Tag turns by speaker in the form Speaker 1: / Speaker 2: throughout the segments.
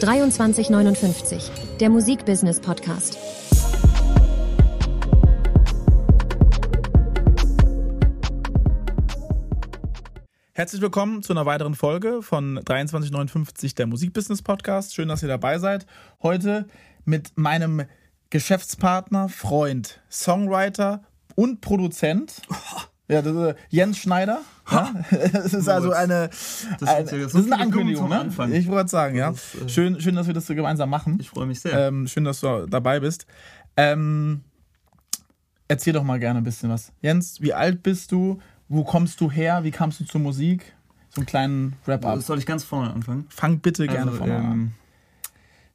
Speaker 1: 2359, der Musikbusiness Podcast.
Speaker 2: Herzlich willkommen zu einer weiteren Folge von 2359, der Musikbusiness Podcast. Schön, dass ihr dabei seid. Heute mit meinem Geschäftspartner, Freund, Songwriter und Produzent. Ja, das ist Jens Schneider. Ja? Das ist also eine,
Speaker 3: Das ja
Speaker 2: das ist eine
Speaker 3: Ankündigung
Speaker 2: ne? Ich wollte sagen, ja.
Speaker 3: Das äh,
Speaker 2: schön, schön, dass wir das so gemeinsam machen.
Speaker 3: Ich freue mich sehr.
Speaker 2: Ähm, schön, dass du dabei bist. Ähm, erzähl doch mal gerne ein bisschen was. Jens, wie alt bist du? Wo kommst du her? Wie kamst du zur Musik? So einen kleinen Wrap-up.
Speaker 3: Soll ich ganz vorne anfangen?
Speaker 2: Fang bitte gerne
Speaker 3: Also,
Speaker 2: vorne an.
Speaker 3: ähm,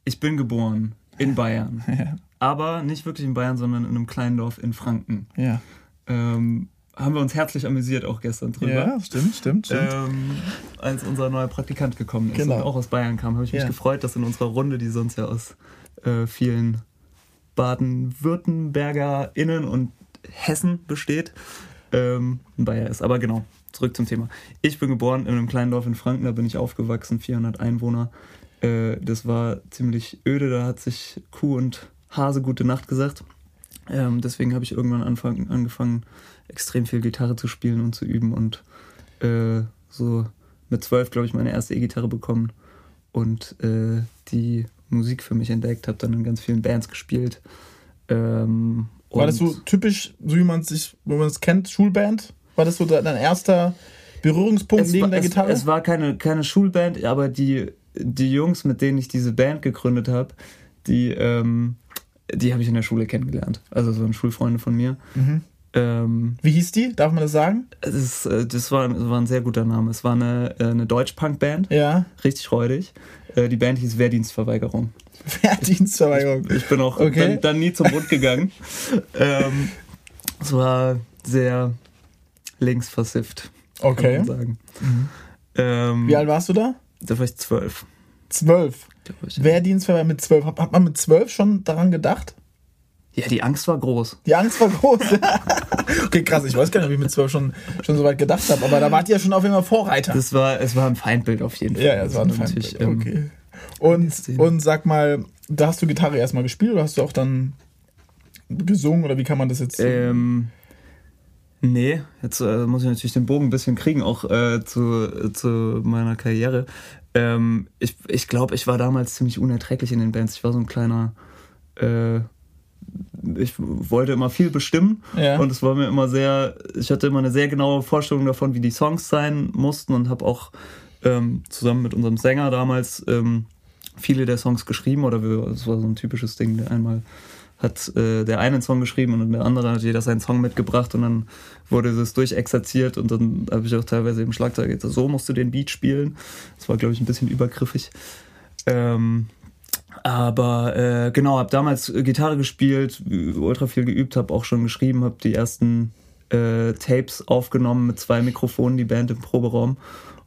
Speaker 3: ich bin geboren in Bayern.
Speaker 2: Ja.
Speaker 3: Aber nicht wirklich in Bayern, sondern in einem kleinen Dorf in Franken.
Speaker 2: Ja.
Speaker 3: Ähm, haben wir uns herzlich amüsiert auch gestern drüber.
Speaker 2: ja, stimmt, stimmt, stimmt.
Speaker 3: Ähm, als unser neuer Praktikant gekommen ist
Speaker 2: Genau.
Speaker 3: und auch aus Bayern kam, habe ich mich
Speaker 2: Ja.
Speaker 3: gefreut, dass in unserer Runde, die sonst ja aus äh, vielen Baden-WürttembergerInnen und Hessen besteht, ähm, ein Bayer ist. Aber genau, zurück zum Thema. Ich bin geboren in einem kleinen Dorf in Franken, da bin ich aufgewachsen, 400 Einwohner. Äh, das war ziemlich öde, da hat sich Kuh und Hase gute Nacht gesagt. Ähm, deswegen habe ich irgendwann anfang, angefangen, extrem viel Gitarre zu spielen und zu üben und äh, so mit zwölf, glaube ich, meine erste E-Gitarre bekommen und äh, die Musik für mich entdeckt, habe dann in ganz vielen Bands gespielt. Ähm,
Speaker 2: War das so typisch, so wie man sich, wo man es kennt, Schulband? War das so dein erster Berührungspunkt
Speaker 3: es
Speaker 2: neben
Speaker 3: war,
Speaker 2: der
Speaker 3: es,
Speaker 2: Gitarre?
Speaker 3: Es war keine, keine Schulband, aber die, die Jungs, mit denen ich diese Band gegründet habe, die, ähm, die habe ich in der Schule kennengelernt. Also so waren Schulfreunde von mir.
Speaker 2: mhm.
Speaker 3: Ähm,
Speaker 2: Wie hieß die? Darf man das sagen?
Speaker 3: es ist, äh, das, war, das war ein sehr guter Name. Es war eine, äh, eine Deutsch-Punk-Band,
Speaker 2: Ja.
Speaker 3: richtig räudig. Äh, Die Band hieß Wehrdienstverweigerung.
Speaker 2: Wehrdienstverweigerung.
Speaker 3: Ich bin auch
Speaker 2: Okay.
Speaker 3: dann, dann nie zum Bund gegangen. ähm, es war sehr linksversifft, kann
Speaker 2: Okay.
Speaker 3: man sagen.
Speaker 2: Mhm.
Speaker 3: Ähm,
Speaker 2: Wie alt warst du da?
Speaker 3: Da war ich zwölf,
Speaker 2: Zwölf. Wehrdienstverweigerung mit zwölf. Hat, hat man mit zwölf schon daran gedacht?
Speaker 3: Ja, die Angst war groß.
Speaker 2: Die Angst war groß. okay, krass. Ich weiß gar nicht, ob ich mit zwölf schon, schon so weit gedacht habe. Aber da wart ihr ja schon auf jeden Fall Vorreiter.
Speaker 3: Das war, es war ein Feindbild auf jeden Fall.
Speaker 2: ja, ja, es war ein Feindbild.
Speaker 3: ähm,
Speaker 2: Okay. Und, und sag mal, da hast du Gitarre erstmal gespielt oder hast du auch dann gesungen oder wie kann man das jetzt?
Speaker 3: Ähm, nee, jetzt äh, muss ich natürlich den Bogen ein bisschen kriegen, auch äh, zu, äh, zu meiner Karriere. Ähm, ich ich glaube, ich war damals ziemlich unerträglich in den Bands. Ich war so ein kleiner. Äh, ich wollte immer viel bestimmen
Speaker 2: Ja.
Speaker 3: und es war mir immer sehr, ich hatte immer eine sehr genaue Vorstellung davon, wie die Songs sein mussten und habe auch ähm, zusammen mit unserem Sänger damals ähm, viele der Songs geschrieben oder wir, das war so ein typisches Ding, der einmal hat äh, der eine einen Song geschrieben und der andere hat jeder seinen Song mitgebracht und dann wurde das durchexerziert und dann habe ich auch teilweise im Schlagzeug gesagt, so musst du den Beat spielen. Das war, glaube ich, ein bisschen übergriffig. Ähm, aber äh, genau, habe damals Gitarre gespielt, ultra viel geübt, habe auch schon geschrieben, habe die ersten äh, Tapes aufgenommen mit zwei Mikrofonen, die Band im Proberaum.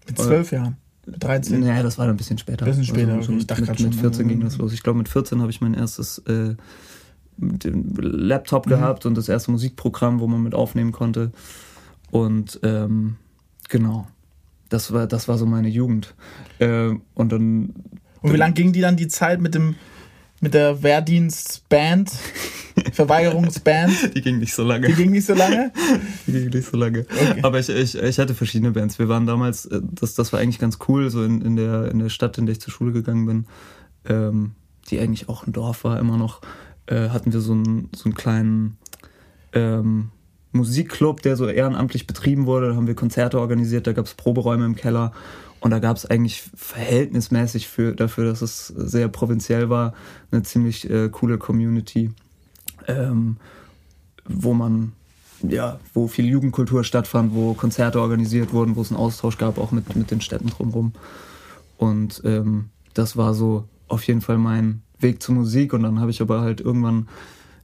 Speaker 2: mit zwölf Jahren? Mit 13?
Speaker 3: Naja, das war dann ein bisschen später.
Speaker 2: Bisschen später,
Speaker 3: so
Speaker 2: okay. Ich
Speaker 3: mit,
Speaker 2: dachte
Speaker 3: mit,
Speaker 2: schon,
Speaker 3: mit 14 ging
Speaker 2: äh,
Speaker 3: das los. Ich glaube, mit 14 habe ich mein erstes äh, mit dem
Speaker 2: Mhm.
Speaker 3: Laptop gehabt und das erste Musikprogramm, wo man mit aufnehmen konnte. Und ähm, genau, das war, das war so meine Jugend. Äh, und dann
Speaker 2: Und wie lang ging die dann die Zeit mit dem mit der Wehrdienstband, Verweigerungsband?
Speaker 3: die ging nicht so lange.
Speaker 2: Die ging nicht so lange?
Speaker 3: Die ging nicht so lange.
Speaker 2: Okay.
Speaker 3: Aber ich, ich, ich hatte verschiedene Bands. Wir waren damals, äh, das, das war eigentlich ganz cool, so in, in, der, in der Stadt, in der ich zur Schule gegangen bin, ähm, die eigentlich auch ein Dorf war immer noch, äh, hatten wir so einen, so einen kleinen ähm, Musikclub, der so ehrenamtlich betrieben wurde. Da haben wir Konzerte organisiert, da gab es Proberäume im Keller. Und da gab es eigentlich verhältnismäßig für, dafür, dass es sehr provinziell war, eine ziemlich äh, coole Community, ähm, wo man ja, wo viel Jugendkultur stattfand, wo Konzerte organisiert wurden, wo es einen Austausch gab, auch mit, mit den Städten drumherum. Und ähm, das war so auf jeden Fall mein Weg zur Musik. Und dann habe ich aber halt irgendwann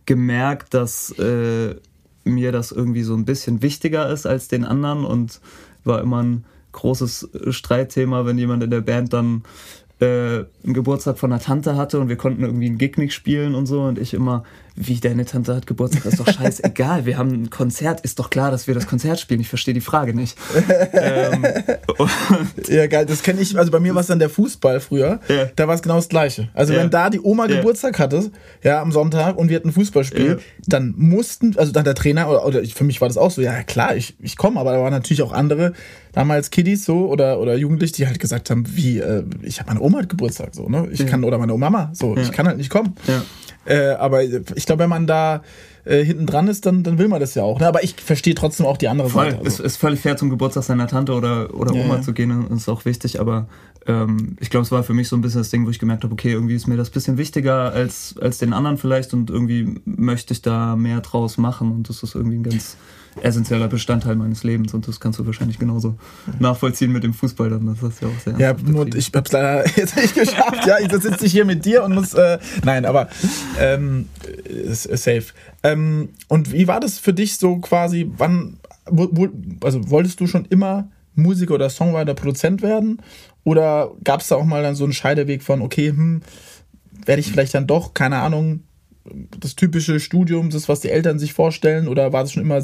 Speaker 3: gemerkt, dass äh, mir das irgendwie so ein bisschen wichtiger ist als den anderen und war immer ein großes Streitthema, wenn jemand in der Band dann äh, einen Geburtstag von einer Tante hatte und wir konnten irgendwie einen Gig nicht spielen und so und ich immer wie deine Tante hat Geburtstag, ist doch scheißegal. Wir haben ein Konzert, ist doch klar, dass wir das Konzert spielen. Ich verstehe die Frage nicht. ähm,
Speaker 2: ja, geil, das kenne ich. Also bei mir war es dann der Fußball früher. Ja. Da war es genau das Gleiche. Also ja. wenn da die Oma ja. Geburtstag hatte, ja, am Sonntag und wir hatten ein Fußballspiel, dann mussten, also dann der Trainer, oder, oder für mich war das auch so, ja klar, ich, ich komme, aber da waren natürlich auch andere, damals Kiddies so oder, oder Jugendliche, die halt gesagt haben, wie, äh, ich habe meine Oma hat Geburtstag, so, ne? Ich kann, oder meine Mama, so, ich kann halt nicht kommen. Ja. Äh, aber ich glaube, wenn man da äh, hinten dran ist, dann, dann will man das ja auch. Ne? Aber ich verstehe trotzdem auch die andere
Speaker 3: Voll.
Speaker 2: Seite.
Speaker 3: Also. Es ist völlig fair, zum Geburtstag seiner Tante oder, oder Oma ja. zu gehen, das ist auch wichtig, aber ähm, ich glaube, es war für mich so ein bisschen das Ding, wo ich gemerkt habe, okay, irgendwie ist mir das ein bisschen wichtiger als, als den anderen vielleicht und irgendwie möchte ich da mehr draus machen und das ist irgendwie ein ganz essentieller Bestandteil meines Lebens und das kannst du wahrscheinlich genauso nachvollziehen mit dem Fußball dann. Das ist ja auch sehr.
Speaker 2: Ja, nur ich hab's leider jetzt nicht geschafft. ja, ich sitze hier mit dir und muss. Äh, nein, aber ähm, ist safe. Ähm, und wie war das für dich so quasi? Wann, wo, wo, also wolltest du schon immer Musiker oder Songwriter, Produzent werden? Oder gab es da auch mal dann so einen Scheideweg von, okay, hm, werde ich vielleicht dann doch, keine Ahnung, das typische Studium, das, was die Eltern sich vorstellen? Oder war das schon immer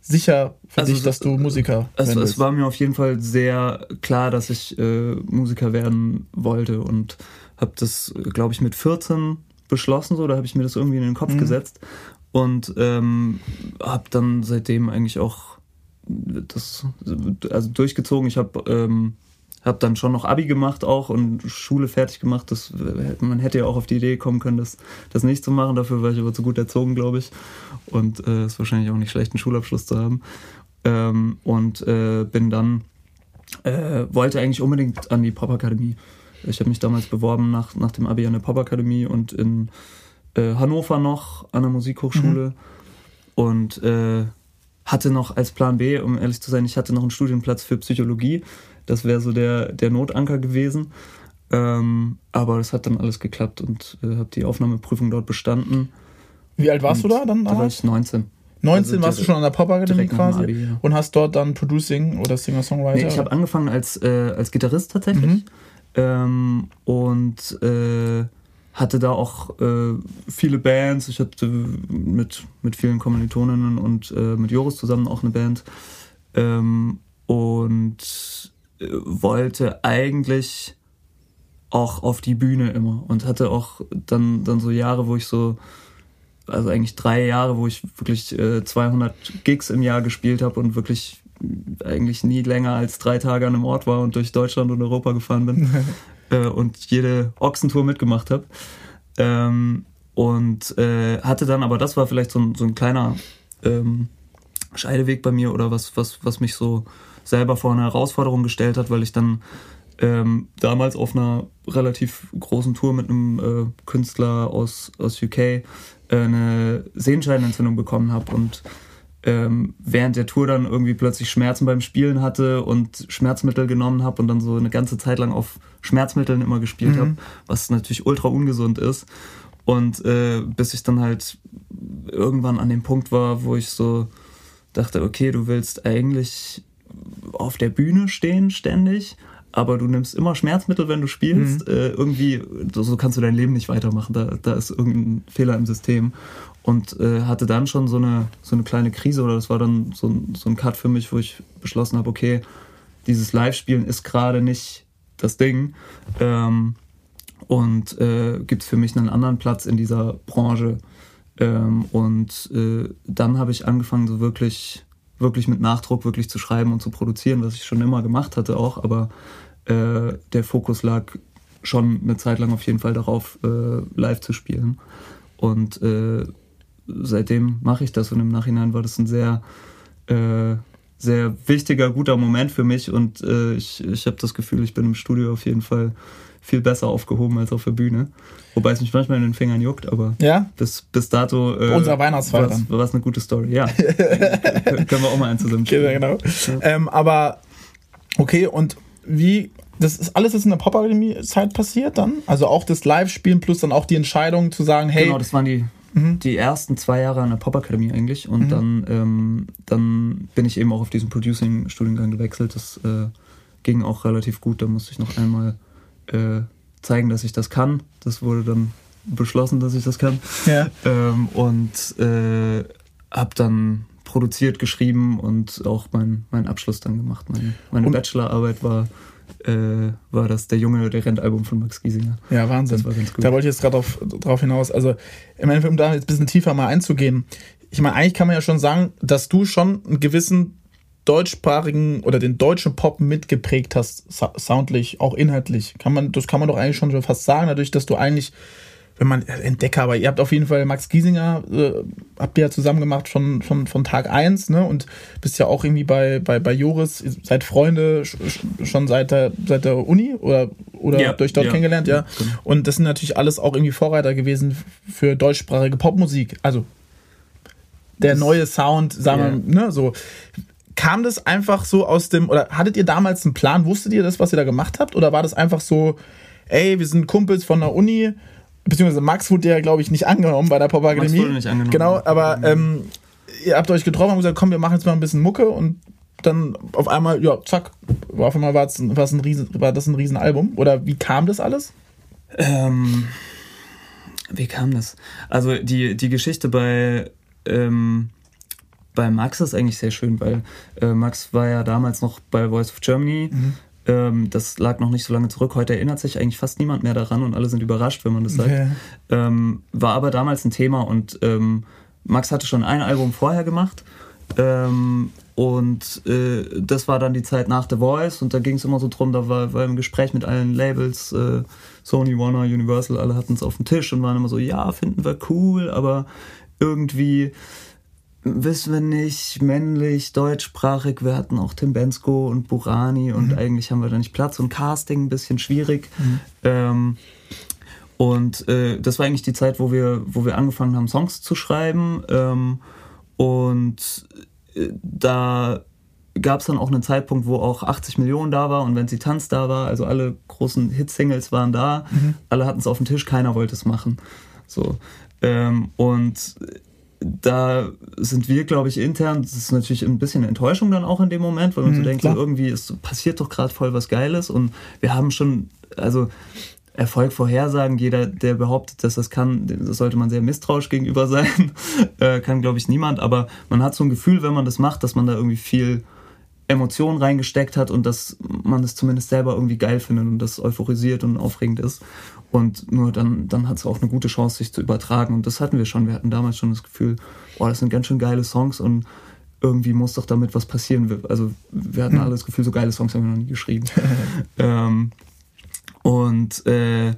Speaker 2: sicher für also, dich, dass du Musiker
Speaker 3: also Es war mir auf jeden Fall sehr klar, dass ich äh, Musiker werden wollte und habe das, glaube ich, mit 14 beschlossen, so, da habe ich mir das irgendwie in den Kopf mhm. gesetzt und ähm, habe dann seitdem eigentlich auch das also durchgezogen. Ich habe ähm, habe dann schon noch Abi gemacht auch und Schule fertig gemacht. Das, man hätte ja auch auf die Idee kommen können, das, das nicht zu machen. Dafür war ich aber zu gut erzogen, glaube ich. Und äh, ist wahrscheinlich auch nicht schlecht, einen Schulabschluss zu haben. Ähm, und äh, bin dann, äh, wollte eigentlich unbedingt an die Popakademie. Ich habe mich damals beworben nach, nach dem Abi an der Popakademie und in äh, Hannover noch an der Musikhochschule. Mhm. Und äh, hatte noch als Plan B, um ehrlich zu sein, ich hatte noch einen Studienplatz für Psychologie das wäre so der, der Notanker gewesen. Ähm, aber das hat dann alles geklappt und äh, habe die Aufnahmeprüfung dort bestanden.
Speaker 2: Wie alt warst und du da dann?
Speaker 3: Da war ich 19.
Speaker 2: 19 also warst du schon an der Pop-Akademie quasi Abi, ja. und hast dort dann Producing oder Singer-Songwriter?
Speaker 3: Nee, ich habe angefangen als, äh, als Gitarrist tatsächlich mhm. ähm, und äh, hatte da auch äh, viele Bands. Ich hatte mit, mit vielen Kommilitoninnen und äh, mit Joris zusammen auch eine Band ähm, und wollte eigentlich auch auf die Bühne immer und hatte auch dann, dann so Jahre, wo ich so, also eigentlich drei Jahre, wo ich wirklich äh, 200 Gigs im Jahr gespielt habe und wirklich eigentlich nie länger als drei Tage an einem Ort war und durch Deutschland und Europa gefahren bin äh, und jede Ochsentour mitgemacht habe. Ähm, und äh, hatte dann, aber das war vielleicht so ein, so ein kleiner ähm, Scheideweg bei mir oder was, was, was mich so selber vor eine Herausforderung gestellt hat, weil ich dann ähm, damals auf einer relativ großen Tour mit einem äh, Künstler aus, aus UK äh, eine Sehenscheidenentzündung bekommen habe und ähm, während der Tour dann irgendwie plötzlich Schmerzen beim Spielen hatte und Schmerzmittel genommen habe und dann so eine ganze Zeit lang auf Schmerzmitteln immer gespielt mhm. habe, was natürlich ultra ungesund ist. Und äh, bis ich dann halt irgendwann an dem Punkt war, wo ich so dachte, okay, du willst eigentlich auf der Bühne stehen ständig, aber du nimmst immer Schmerzmittel, wenn du spielst. Mhm. Äh, irgendwie, so kannst du dein Leben nicht weitermachen. Da, da ist irgendein Fehler im System. Und äh, hatte dann schon so eine, so eine kleine Krise oder das war dann so, so ein Cut für mich, wo ich beschlossen habe, okay, dieses Live-Spielen ist gerade nicht das Ding. Ähm, und äh, gibt für mich einen anderen Platz in dieser Branche. Ähm, und äh, dann habe ich angefangen, so wirklich wirklich mit Nachdruck wirklich zu schreiben und zu produzieren, was ich schon immer gemacht hatte auch, aber äh, der Fokus lag schon eine Zeit lang auf jeden Fall darauf, äh, live zu spielen. Und äh, seitdem mache ich das und im Nachhinein war das ein sehr, äh, sehr wichtiger, guter Moment für mich und äh, ich, ich habe das Gefühl, ich bin im Studio auf jeden Fall viel besser aufgehoben als auf der Bühne. Wobei es mich manchmal in den Fingern juckt, aber
Speaker 2: ja?
Speaker 3: bis, bis dato
Speaker 2: äh, unser Weihnachtsfeier
Speaker 3: war es eine gute Story. Ja, können wir auch mal einen zusammen
Speaker 2: okay, genau. Ja. Ähm, aber okay, und wie das ist alles ist in der Pop-Akademie-Zeit passiert dann? Also auch das Live-Spielen plus dann auch die Entscheidung zu sagen, hey.
Speaker 3: Genau, das waren die, mhm. die ersten zwei Jahre an der Pop-Akademie eigentlich. Und mhm. dann, ähm, dann bin ich eben auch auf diesen Producing-Studiengang gewechselt. Das äh, ging auch relativ gut. Da musste ich noch einmal äh, zeigen, dass ich das kann. Das wurde dann beschlossen, dass ich das kann.
Speaker 2: Ja.
Speaker 3: Ähm, und äh, habe dann produziert, geschrieben und auch meinen mein Abschluss dann gemacht. Meine, meine Bachelorarbeit war, äh, war das Der Junge, der Rennt-Album von Max Giesinger.
Speaker 2: Ja, Wahnsinn.
Speaker 3: Das war ganz gut.
Speaker 2: Da wollte ich jetzt gerade drauf, drauf hinaus. Also, im Endeffekt, um da jetzt ein bisschen tiefer mal einzugehen. Ich meine, eigentlich kann man ja schon sagen, dass du schon einen gewissen deutschsprachigen oder den deutschen Pop mitgeprägt hast, soundlich, auch inhaltlich. Kann man, das kann man doch eigentlich schon fast sagen, dadurch, dass du eigentlich, wenn man Entdecker, aber ihr habt auf jeden Fall Max Giesinger, äh, habt ihr ja zusammen gemacht von, von, von Tag eins ne? Und bist ja auch irgendwie bei, bei, bei Joris, ihr seid Freunde sch- sch- schon seit der, seit der Uni oder, oder
Speaker 3: Ja,
Speaker 2: habt ihr euch dort
Speaker 3: ja.
Speaker 2: kennengelernt, ja.
Speaker 3: Genau.
Speaker 2: Und das sind natürlich alles auch irgendwie Vorreiter gewesen für deutschsprachige Popmusik. Also der
Speaker 3: Das-
Speaker 2: neue Sound, sagen wir, ne, so. Kam das einfach so aus dem, oder hattet ihr damals einen Plan? Wusstet ihr das, was ihr da gemacht habt? Oder war das einfach so, ey, wir sind Kumpels von der Uni, beziehungsweise Max wurde ja, glaube ich, nicht angenommen bei der Popakademie.
Speaker 3: Max wurde nicht angenommen.
Speaker 2: Genau, aber ähm, ihr habt euch getroffen und gesagt, komm, wir machen jetzt mal ein bisschen Mucke und dann auf einmal, ja, zack, war auf einmal war, es ein Riesen, war das ein Riesenalbum? Oder wie kam das alles?
Speaker 3: Ähm, wie kam das? Also die, die Geschichte bei, ähm, bei Max ist eigentlich sehr schön, weil äh, Max war ja damals noch bei Voice of Germany. Ähm, das lag noch nicht so lange zurück. Heute erinnert sich eigentlich fast niemand mehr daran und alle sind überrascht, wenn man das sagt.
Speaker 2: Ja.
Speaker 3: Ähm, war aber damals ein Thema und ähm, Max hatte schon ein Album vorher gemacht. Ähm, und äh, das war dann die Zeit nach The Voice und da ging es immer so drum, da war, war im Gespräch mit allen Labels, äh, Sony, Warner, Universal, alle hatten es auf dem Tisch und waren immer so, ja, finden wir cool, aber irgendwie wissen wir nicht, männlich, deutschsprachig, wir hatten auch Tim Bensko und Burani und eigentlich haben wir da nicht Platz und Casting ein bisschen schwierig. Ähm, und äh, das war eigentlich die Zeit, wo wir, wo wir angefangen haben, Songs zu schreiben. Ähm, und äh, da gab es dann auch einen Zeitpunkt, wo auch 80 Millionen da war und wenn sie tanzt da war, also alle großen Hit-Singles waren da, alle hatten es auf dem Tisch, keiner wollte es machen. So. Ähm, und da sind wir, glaube ich, intern, das ist natürlich ein bisschen Enttäuschung dann auch in dem Moment, weil man so
Speaker 2: Mhm,
Speaker 3: denkt, so irgendwie ist, passiert doch gerade voll was Geiles. Und wir haben schon, also Erfolg vorhersagen, jeder, der behauptet, dass das kann, das sollte man sehr misstrauisch gegenüber sein, äh, kann, glaube ich, niemand, aber man hat so ein Gefühl, wenn man das macht, dass man da irgendwie viel Emotionen reingesteckt hat und dass man es zumindest selber irgendwie geil findet und das euphorisiert und aufregend ist. Und nur dann, dann hat es auch eine gute Chance, sich zu übertragen. Und das hatten wir schon. Wir hatten damals schon das Gefühl, oh, das sind ganz schön geile Songs und irgendwie muss doch damit was passieren. Also wir hatten alle das Gefühl, so geile Songs haben wir noch nie geschrieben. ähm, und äh,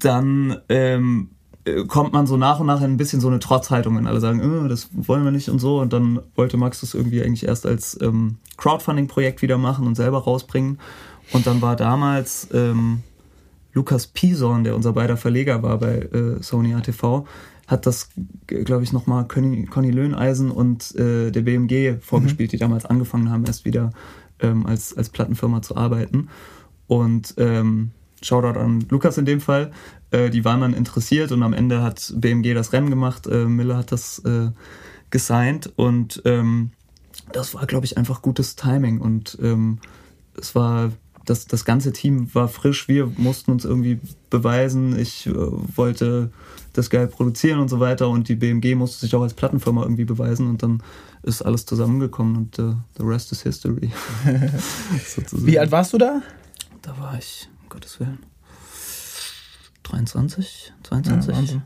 Speaker 3: dann ähm, äh, kommt man so nach und nach in ein bisschen so eine Trotzhaltung, wenn alle sagen, äh, das wollen wir nicht und so. Und dann wollte Max das irgendwie eigentlich erst als ähm, Crowdfunding-Projekt wieder machen und selber rausbringen. Und dann war damals ähm, Lukas Pison, der unser beider Verleger war bei äh, Sony ATV, hat das, glaube ich, nochmal Conny, Conny Löhneisen und äh, der BMG vorgespielt, die damals angefangen haben, erst wieder ähm, als, als Plattenfirma zu arbeiten. Und ähm, Shoutout an Lukas in dem Fall. Äh, die waren dann interessiert und am Ende hat BMG das Rennen gemacht. Äh, Miller hat das äh, gesigned und ähm, das war, glaube ich, einfach gutes Timing und ähm, es war das, das ganze Team war frisch. Wir mussten uns irgendwie beweisen. Ich äh, wollte das geil produzieren und so weiter und die BMG musste sich auch als Plattenfirma irgendwie beweisen und dann ist alles zusammengekommen und äh, the rest is history.
Speaker 2: Wie alt warst du da?
Speaker 3: Da war ich, um Gottes Willen, 23,
Speaker 2: Ja,
Speaker 3: 22.
Speaker 2: Wahnsinn.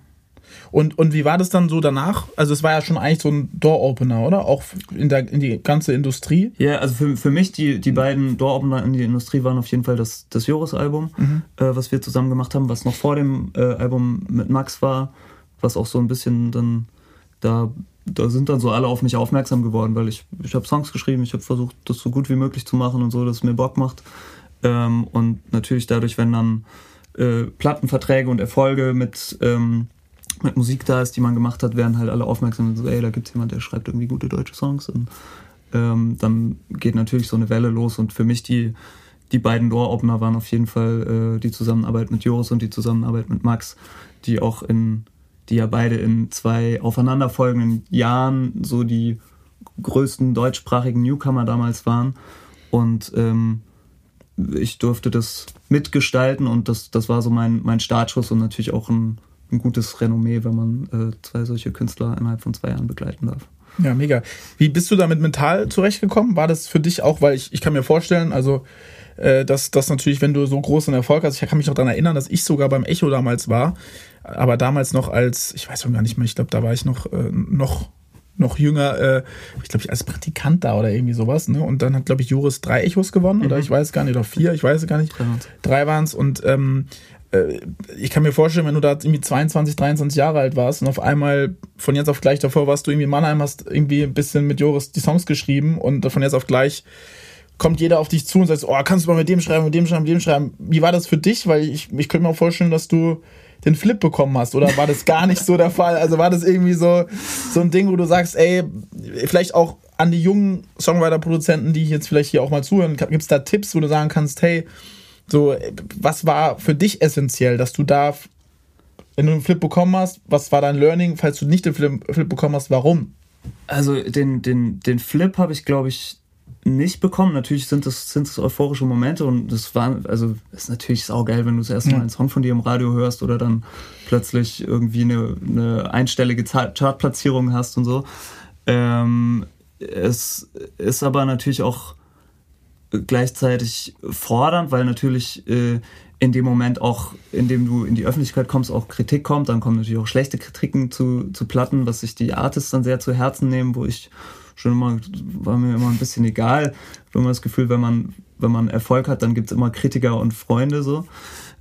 Speaker 2: Und, und wie war das dann so danach? Also es war ja schon eigentlich so ein Door-Opener, oder? Auch in, der, in die ganze Industrie.
Speaker 3: Ja, also für, für mich, die, die beiden Door-Opener in die Industrie waren auf jeden Fall das, das Joris-Album, äh, was wir zusammen gemacht haben, was noch vor dem äh, Album mit Max war, was auch so ein bisschen dann, da, da sind dann so alle auf mich aufmerksam geworden, weil ich, ich habe Songs geschrieben, ich habe versucht, das so gut wie möglich zu machen und so, dass es mir Bock macht. Ähm, und natürlich dadurch, wenn dann äh, Plattenverträge und Erfolge mit, ähm, mit Musik da ist, die man gemacht hat, werden halt alle aufmerksam und so, ey, da gibt's jemand, der schreibt irgendwie gute deutsche Songs und ähm, dann geht natürlich so eine Welle los und für mich die, die beiden Door-Opener waren auf jeden Fall äh, die Zusammenarbeit mit Joris und die Zusammenarbeit mit Max, die auch in, die ja beide in zwei aufeinanderfolgenden Jahren so die größten deutschsprachigen Newcomer damals waren und ähm, ich durfte das mitgestalten und das, das war so mein, mein Startschuss und natürlich auch ein, ein gutes Renommee, wenn man äh, zwei solche Künstler innerhalb von zwei Jahren begleiten darf.
Speaker 2: Ja, mega. Wie bist du damit mental zurechtgekommen? War das für dich auch, weil ich, ich kann mir vorstellen, also äh, dass das natürlich, wenn du so großen Erfolg hast, ich kann mich noch daran erinnern, dass ich sogar beim Echo damals war, aber damals noch als, ich weiß schon gar nicht mehr, ich glaube, da war ich noch, äh, noch noch jünger, äh, ich glaube, ich als Praktikant da oder irgendwie sowas. Ne? Und dann hat, glaube ich, Juris drei Echos gewonnen, mhm. oder ich weiß gar nicht, oder vier, ich weiß es gar nicht. Drei waren es. Und ähm, äh, ich kann mir vorstellen, wenn du da irgendwie 22, 23 Jahre alt warst und auf einmal von jetzt auf gleich davor warst du irgendwie in Mannheim, hast irgendwie ein bisschen mit Joris die Songs geschrieben und von jetzt auf gleich kommt jeder auf dich zu und sagt, oh, kannst du mal mit dem schreiben, mit dem schreiben, mit dem schreiben. Wie war das für dich? Weil ich, ich könnte mir auch vorstellen, dass du den Flip bekommen hast oder war das gar nicht so der Fall? Also war das irgendwie so, so ein Ding, wo du sagst, ey, vielleicht auch an die jungen Songwriter-Produzenten, die jetzt vielleicht hier auch mal zuhören, gibt es da Tipps, wo du sagen kannst, hey, so, was war für dich essentiell, dass du da, wenn du einen Flip bekommen hast, was war dein Learning, falls du nicht den Flip, Flip bekommen hast, warum?
Speaker 3: Also den, den, den Flip habe ich, glaube ich, nicht bekommen. Natürlich sind das, sind das euphorische Momente und das war, also ist natürlich saugeil, wenn du das erste Mal einen Song von dir im Radio hörst oder dann plötzlich irgendwie eine, eine einstellige Chartplatzierung hast und so. Ähm, es ist aber natürlich auch gleichzeitig fordernd, weil natürlich äh, in dem Moment auch, in dem du in die Öffentlichkeit kommst, auch Kritik kommt. Dann kommen natürlich auch schlechte Kritiken zu, zu Platten, was sich die Artists dann sehr zu Herzen nehmen, wo ich schon immer, war mir immer ein bisschen egal. Ich habe immer das Gefühl, wenn man, wenn man Erfolg hat, dann gibt es immer Kritiker und Freunde so.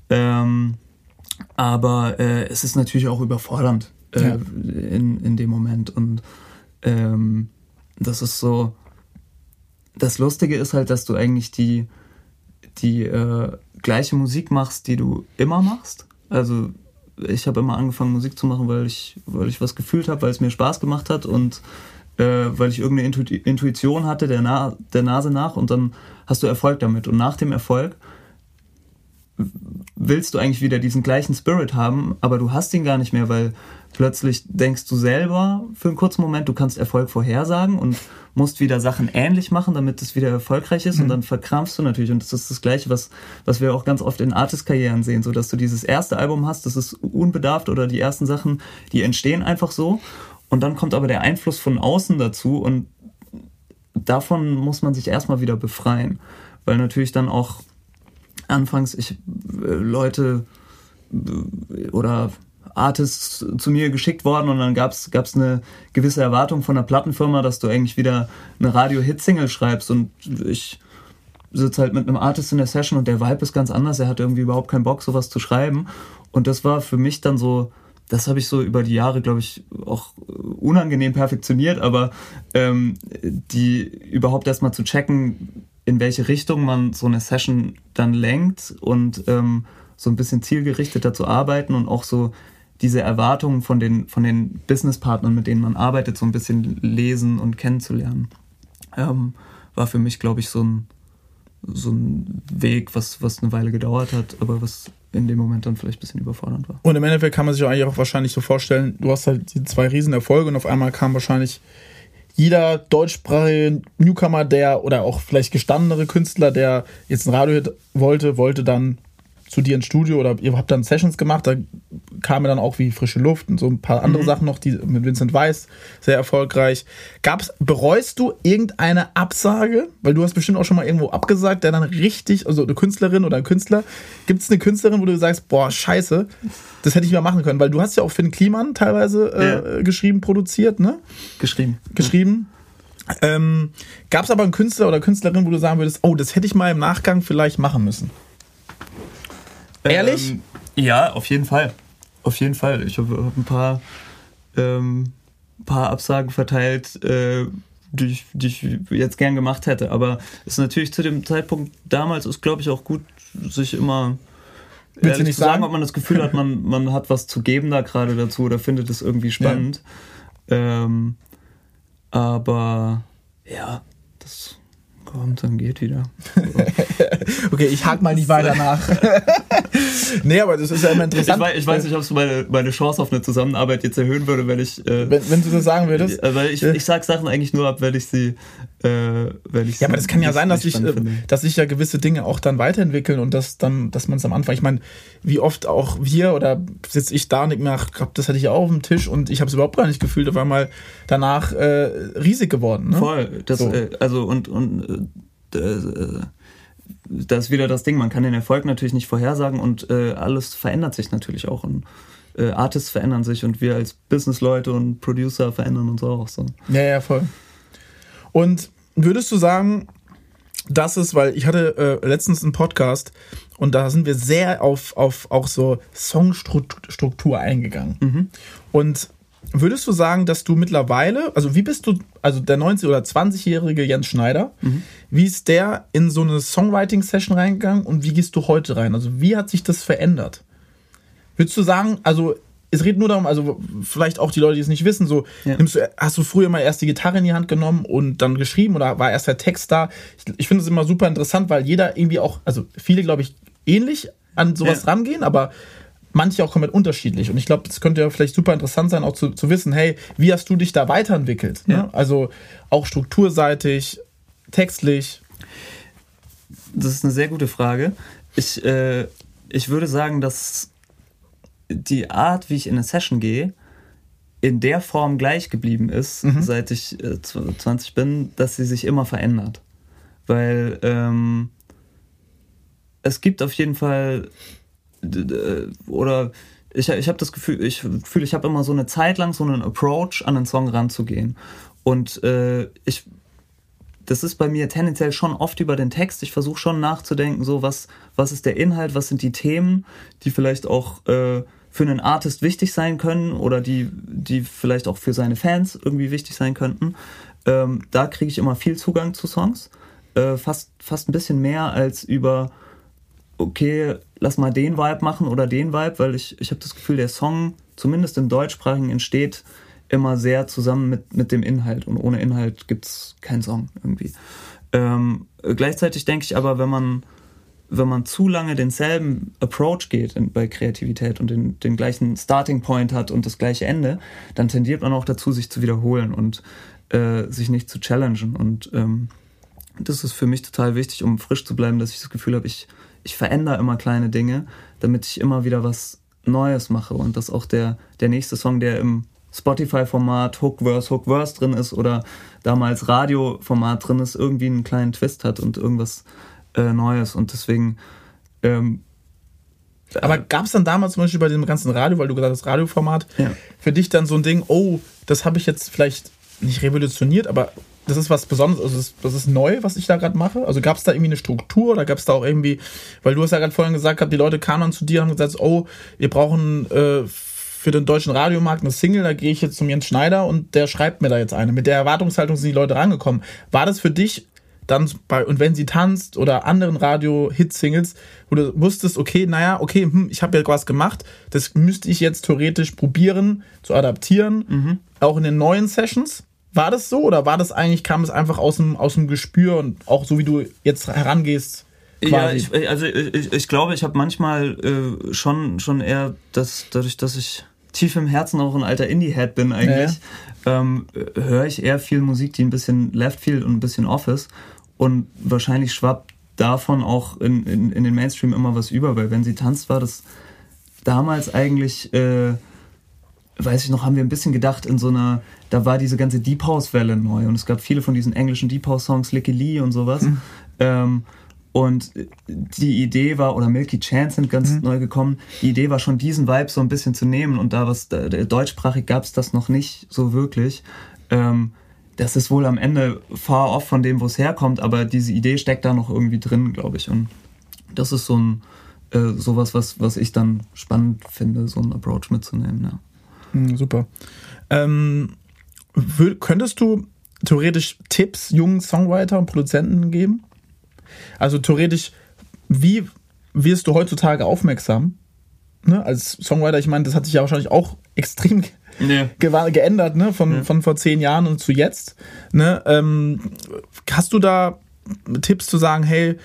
Speaker 3: Ähm, aber äh, es ist natürlich auch überfordernd äh, ja. in, in dem Moment. Und ähm, das ist so. Das Lustige ist halt, dass du eigentlich die, die äh, gleiche Musik machst, die du immer machst. Also ich habe immer angefangen, Musik zu machen, weil ich, weil ich was gefühlt habe, weil es mir Spaß gemacht hat und äh, weil ich irgendeine Intu Intuition hatte der, Na der Nase nach und dann hast du Erfolg damit. Und nach dem Erfolg willst du eigentlich wieder diesen gleichen Spirit haben, aber du hast ihn gar nicht mehr, weil plötzlich denkst du selber für einen kurzen Moment, du kannst Erfolg vorhersagen und musst wieder Sachen ähnlich machen, damit es wieder erfolgreich ist mhm. und dann verkrampfst du natürlich und das ist das Gleiche, was, was wir auch ganz oft in Artist-Karrieren sehen, so dass du dieses erste Album hast, das ist unbedarft oder die ersten Sachen, die entstehen einfach so und dann kommt aber der Einfluss von außen dazu und davon muss man sich erstmal wieder befreien. Weil natürlich dann auch anfangs ich äh, Leute äh, oder Artists zu mir geschickt worden und dann gab es eine gewisse Erwartung von der Plattenfirma, dass du eigentlich wieder eine Radio-Hit-Single schreibst. Und ich sitze halt mit einem Artist in der Session und der Vibe ist ganz anders, er hat irgendwie überhaupt keinen Bock, sowas zu schreiben. Und das war für mich dann so das habe ich so über die Jahre, glaube ich, auch unangenehm perfektioniert, aber ähm, die überhaupt erstmal zu checken, in welche Richtung man so eine Session dann lenkt und ähm, so ein bisschen zielgerichteter zu arbeiten und auch so diese Erwartungen von den, von den Businesspartnern, mit denen man arbeitet, so ein bisschen lesen und kennenzulernen, ähm, war für mich, glaube ich, so ein, so ein Weg, was, was eine Weile gedauert hat, aber was in dem Moment dann vielleicht ein bisschen überfordernd war.
Speaker 2: Und im Endeffekt kann man sich eigentlich auch wahrscheinlich so vorstellen, du hast halt die zwei Riesenerfolge und auf einmal kam wahrscheinlich jeder deutschsprachige Newcomer, der oder auch vielleicht gestandenere Künstler, der jetzt ein Radiohit wollte, wollte dann zu dir ins Studio oder ihr habt dann Sessions gemacht, da kam dann auch wie frische Luft und so ein paar andere mhm. Sachen noch, die mit Vincent Weiss sehr erfolgreich. Gab's, bereust du irgendeine Absage? Weil du hast bestimmt auch schon mal irgendwo abgesagt, der dann richtig, also eine Künstlerin oder ein Künstler, gibt es eine Künstlerin, wo du sagst, boah, scheiße, das hätte ich mal machen können, weil du hast ja auch Finn Kliman teilweise äh, ja. geschrieben, produziert, ne?
Speaker 3: Geschrieben.
Speaker 2: Geschrieben. Ja. Ähm, Gab es aber einen Künstler oder Künstlerin, wo du sagen würdest, oh, das hätte ich mal im Nachgang vielleicht machen müssen? Ehrlich?
Speaker 3: Ähm, ja, auf jeden Fall. Auf jeden Fall. Ich habe hab ein paar, ähm, paar Absagen verteilt, äh, die, ich, die ich jetzt gern gemacht hätte. Aber es ist natürlich zu dem Zeitpunkt damals ist, glaube ich, auch gut, sich immer
Speaker 2: Willst du nicht
Speaker 3: zu sagen, ob man das Gefühl hat, man, man hat was zu geben da gerade dazu oder findet es irgendwie spannend. Ja. Ähm, aber ja, das kommt, dann geht wieder.
Speaker 2: okay, ich hake mal nicht weiter nach. nee, aber das ist ja immer interessant.
Speaker 3: Ich weiß, ich weiß nicht, ob es meine, meine Chance auf eine Zusammenarbeit jetzt erhöhen würde, wenn ich.
Speaker 2: Äh, wenn, wenn du das sagen würdest.
Speaker 3: Äh, weil ich, ich sag Sachen eigentlich nur ab, wenn ich sie. Äh, wenn ich
Speaker 2: ja, aber das kann ja sein, dass sich, äh, dass sich ja gewisse Dinge auch dann weiterentwickeln und dass dann, dass man es am Anfang. Ich meine, wie oft auch wir oder sitze ich da und ich mir, ach, das hatte ich ja auch auf dem Tisch und ich habe es überhaupt gar nicht gefühlt, auf einmal danach äh, riesig geworden. Ne?
Speaker 3: Voll. Das, so. äh, also und, und äh, äh das ist wieder das Ding, man kann den Erfolg natürlich nicht vorhersagen und äh, alles verändert sich natürlich auch. Und äh, Artists verändern sich und wir als Businessleute und Producer verändern uns auch so.
Speaker 2: Ja, ja, voll. Und würdest du sagen, dass es, weil ich hatte äh, letztens einen Podcast und da sind wir sehr auf, auf auch so Songstruktur eingegangen. Mhm. Und Würdest du sagen, dass du mittlerweile, also wie bist du, also der 19- oder 20-jährige Jens Schneider, mhm. wie ist der in so eine Songwriting-Session reingegangen und wie gehst du heute rein? Also wie hat sich das verändert? Würdest du sagen, also es geht nur darum, also vielleicht auch die Leute, die es nicht wissen, so ja. nimmst du, hast du früher mal erst die Gitarre in die Hand genommen und dann geschrieben oder war erst der Text da? Ich, ich finde es immer super interessant, weil jeder irgendwie auch, also viele, glaube ich, ähnlich an sowas ja. rangehen, aber manche auch komplett unterschiedlich. Und ich glaube, das könnte ja vielleicht super interessant sein, auch zu, zu wissen, hey, wie hast du dich da weiterentwickelt? Ne? Ja. Also auch strukturseitig, textlich.
Speaker 3: Das ist eine sehr gute Frage. Ich, äh, ich würde sagen, dass die Art, wie ich in eine Session gehe, in der Form gleich geblieben ist, mhm. seit ich äh, 20 bin, dass sie sich immer verändert. Weil ähm, es gibt auf jeden Fall oder ich, ich habe das Gefühl, ich fühle, ich habe immer so eine Zeit lang so einen Approach an den Song ranzugehen. Und äh, ich, das ist bei mir tendenziell schon oft über den Text. Ich versuche schon nachzudenken, so was, was ist der Inhalt, was sind die Themen, die vielleicht auch äh, für einen Artist wichtig sein können oder die, die vielleicht auch für seine Fans irgendwie wichtig sein könnten. Ähm, da kriege ich immer viel Zugang zu Songs. Äh, fast, fast ein bisschen mehr als über okay, lass mal den Vibe machen oder den Vibe, weil ich, ich habe das Gefühl, der Song, zumindest im Deutschsprachigen, entsteht immer sehr zusammen mit, mit dem Inhalt. Und ohne Inhalt gibt es keinen Song irgendwie. Ähm, gleichzeitig denke ich aber, wenn man, wenn man zu lange denselben Approach geht in, bei Kreativität und den, den gleichen Starting Point hat und das gleiche Ende, dann tendiert man auch dazu, sich zu wiederholen und äh, sich nicht zu challengen. Und ähm, das ist für mich total wichtig, um frisch zu bleiben, dass ich das Gefühl habe, ich ich verändere immer kleine Dinge, damit ich immer wieder was Neues mache und dass auch der, der nächste Song, der im Spotify-Format Hookverse, Hookverse drin ist oder damals Radio-Format drin ist, irgendwie einen kleinen Twist hat und irgendwas äh, Neues. Und deswegen. Ähm,
Speaker 2: aber gab es dann damals zum Beispiel bei dem ganzen Radio, weil du gesagt hast, Radioformat, ja. für dich dann so ein Ding, oh, das habe ich jetzt vielleicht nicht revolutioniert, aber das ist was Besonderes, also das ist, das ist neu, was ich da gerade mache. Also gab es da irgendwie eine Struktur oder gab es da auch irgendwie, weil du hast ja gerade vorhin gesagt, die Leute kamen dann zu dir und haben gesagt, oh, wir brauchen äh, für den deutschen Radiomarkt eine Single, da gehe ich jetzt zum Jens Schneider und der schreibt mir da jetzt eine. Mit der Erwartungshaltung sind die Leute rangekommen. War das für dich dann bei Und wenn sie tanzt oder anderen Radio-Hit-Singles, wo du wusstest, okay, naja, okay, hm, ich habe ja was gemacht, das müsste ich jetzt theoretisch probieren zu adaptieren, mhm. auch in den neuen Sessions? War das so oder war das eigentlich, kam es einfach aus dem, aus dem Gespür und auch so wie du jetzt herangehst?
Speaker 3: Quasi? Ja, ich, also ich, ich glaube, ich habe manchmal äh, schon, schon eher das, dadurch, dass ich tief im Herzen auch ein alter Indie-Head bin eigentlich, ja. ähm, höre ich eher viel Musik, die ein bisschen Leftfield und ein bisschen Off ist. Und wahrscheinlich schwappt davon auch in, in, in den Mainstream immer was über, weil wenn sie tanzt, war das damals eigentlich, äh, weiß ich noch, haben wir ein bisschen gedacht in so einer da war diese ganze Deep House Welle neu und es gab viele von diesen englischen Deep House Songs, Licky Lee und sowas. Mhm. Ähm, und die Idee war, oder Milky Chance sind ganz mhm. neu gekommen, die Idee war schon diesen Vibe so ein bisschen zu nehmen und da was, da, deutschsprachig gab es das noch nicht so wirklich. Ähm, das ist wohl am Ende far off von dem, wo es herkommt, aber diese Idee steckt da noch irgendwie drin, glaube ich. Und das ist so ein äh, sowas, was, was ich dann spannend finde, so einen Approach mitzunehmen. Ja.
Speaker 2: Mhm, super. Ähm, könntest du theoretisch Tipps jungen Songwriter und Produzenten geben? Also theoretisch, wie wirst du heutzutage aufmerksam? Ne, als Songwriter, ich meine, das hat sich ja wahrscheinlich auch extrem nee. ge geändert, ne? Von, ja. von vor zehn Jahren und zu jetzt. Ne? Ähm, hast du da Tipps zu sagen, hey,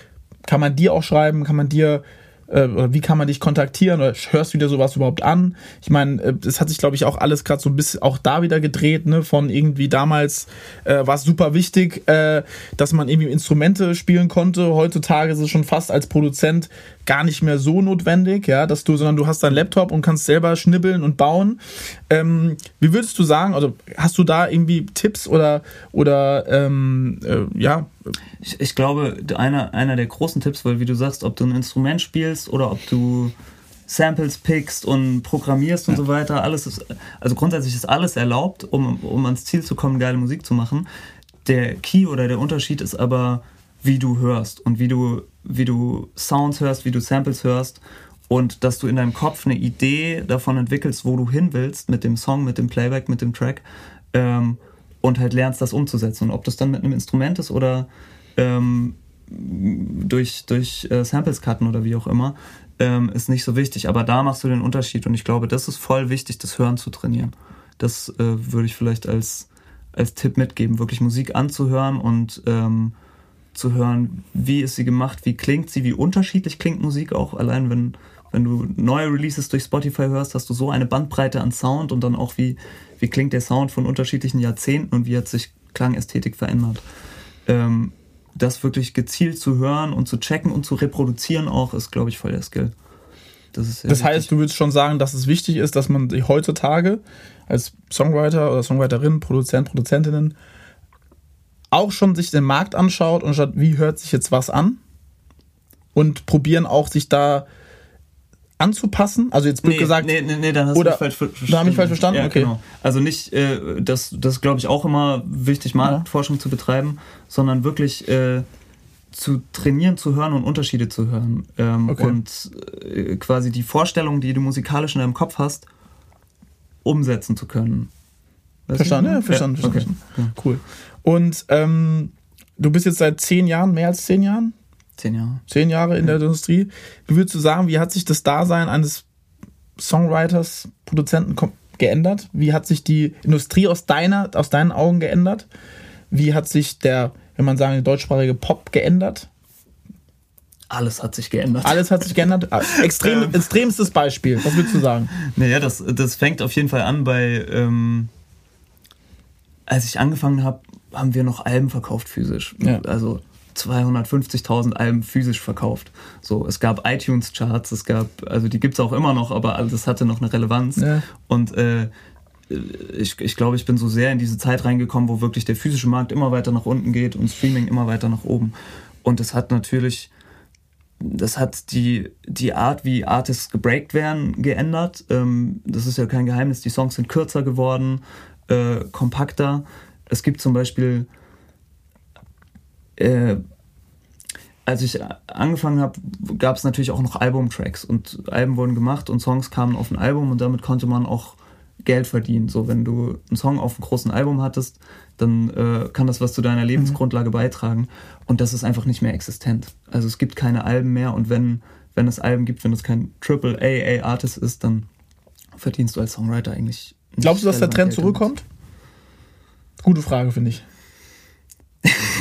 Speaker 2: kann man dir auch schreiben? Kann man dir äh, oder wie kann man dich kontaktieren oder hörst du dir sowas überhaupt an? Ich meine, äh, das hat sich, glaube ich, auch alles gerade so ein bisschen auch da wieder gedreht, ne? Von irgendwie damals äh, war es super wichtig, äh, dass man irgendwie Instrumente spielen konnte. Heutzutage ist es schon fast als Produzent gar nicht mehr so notwendig, ja, dass du, sondern du hast deinen Laptop und kannst selber schnibbeln und bauen. Ähm, wie würdest du sagen, also hast du da irgendwie Tipps oder oder ähm, äh, ja?
Speaker 3: Ich, ich glaube, einer, einer der großen Tipps, weil wie du sagst, ob du ein Instrument spielst oder ob du Samples pickst und programmierst und ja. so weiter, alles ist, also grundsätzlich ist alles erlaubt, um, um ans Ziel zu kommen, geile Musik zu machen. Der Key oder der Unterschied ist aber, wie du hörst und wie du, wie du Sounds hörst, wie du Samples hörst und dass du in deinem Kopf eine Idee davon entwickelst, wo du hin willst mit dem Song, mit dem Playback, mit dem Track ähm, und halt lernst, das umzusetzen. Und ob das dann mit einem Instrument ist oder ähm, durch, durch äh, Samples cutten oder wie auch immer, ähm, ist nicht so wichtig. Aber da machst du den Unterschied und ich glaube, das ist voll wichtig, das Hören zu trainieren. Das äh, würde ich vielleicht als, als Tipp mitgeben, wirklich Musik anzuhören und ähm, zu hören, wie ist sie gemacht, wie klingt sie, wie unterschiedlich klingt Musik auch. Allein wenn, wenn du neue Releases durch Spotify hörst, hast du so eine Bandbreite an Sound und dann auch wie, wie klingt der Sound von unterschiedlichen Jahrzehnten und wie hat sich Klangästhetik verändert. Ähm, das wirklich gezielt zu hören und zu checken und zu reproduzieren auch, ist, glaube ich, voll der Skill.
Speaker 2: Das, das heißt, du würdest schon sagen, dass es wichtig ist, dass man sich heutzutage als Songwriter oder Songwriterin, Produzent, Produzentinnen auch schon sich den Markt anschaut und schaut, wie hört sich jetzt was an und probieren auch sich da anzupassen? Also jetzt blöd nee, gesagt.
Speaker 3: Nee, nee, nee, dann hast du mich falsch
Speaker 2: verstanden. Da habe ich falsch verstanden?
Speaker 3: Ja,
Speaker 2: okay.
Speaker 3: Genau. Also nicht, äh, das, das glaube ich auch immer wichtig, Marktforschung ja. zu betreiben, sondern wirklich äh, zu trainieren, zu hören und Unterschiede zu hören. Ähm, okay. Und äh, quasi die Vorstellung, die du musikalisch in deinem Kopf hast, umsetzen zu können.
Speaker 2: Weißt verstanden, ja, verstanden, verstanden. Okay. Cool. Und ähm, du bist jetzt seit zehn Jahren, mehr als zehn Jahren?
Speaker 3: Zehn Jahre.
Speaker 2: Zehn Jahre in ja. der Industrie. Wie würdest du sagen, wie hat sich das Dasein eines Songwriters, Produzenten geändert? Wie hat sich die Industrie aus, deiner, aus deinen Augen geändert? Wie hat sich der, wenn man sagen, der deutschsprachige Pop geändert?
Speaker 3: Alles hat sich geändert.
Speaker 2: Alles hat sich geändert. Ah, extrem, ähm. extremstes Beispiel. Was würdest du sagen?
Speaker 3: Naja, das, das fängt auf jeden Fall an bei, ähm, als ich angefangen habe, haben wir noch Alben verkauft physisch. Ja. Also 250.000 Alben physisch verkauft. So, es gab iTunes-Charts, es gab, also die gibt es auch immer noch, aber das hatte noch eine Relevanz. Ja. Und äh, ich, ich glaube, ich bin so sehr in diese Zeit reingekommen, wo wirklich der physische Markt immer weiter nach unten geht und Streaming immer weiter nach oben. Und das hat natürlich, das hat die, die Art, wie Artists gebreakt werden, geändert. Ähm, das ist ja kein Geheimnis, die Songs sind kürzer geworden, äh, kompakter. Es gibt zum Beispiel äh, als ich angefangen habe, gab es natürlich auch noch Albumtracks und Alben wurden gemacht und Songs kamen auf ein Album und damit konnte man auch Geld verdienen. So, wenn du einen Song auf einem großen Album hattest, dann äh, kann das was zu deiner Lebensgrundlage mhm. beitragen und das ist einfach nicht mehr existent. Also es gibt keine Alben mehr und wenn, wenn es Alben gibt, wenn es kein Triple A Artist ist, dann verdienst du als Songwriter eigentlich.
Speaker 2: Glaubst du, dass der Trend Geld zurückkommt? Gute Frage, finde ich.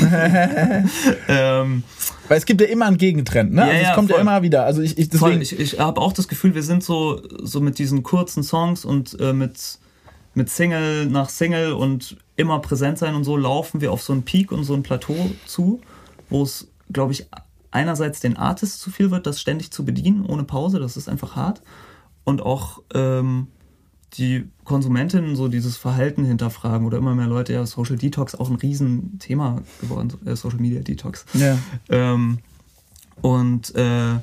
Speaker 2: ähm, Weil es gibt ja immer einen Gegentrend, ne? Ja, also es kommt voll. ja immer wieder. Also ich, ich, deswegen
Speaker 3: ich, ich habe auch das Gefühl, wir sind so, so mit diesen kurzen Songs und äh, mit, mit Single nach Single und immer präsent sein und so laufen wir auf so einen Peak und so ein Plateau zu, wo es, glaube ich, einerseits den Artist zu viel wird, das ständig zu bedienen, ohne Pause, das ist einfach hart. Und auch ähm, die Konsumentinnen so dieses Verhalten hinterfragen oder immer mehr Leute, ja, Social Detox auch ein Riesenthema geworden, äh, Social Media Detox. Ja. Ähm, und äh,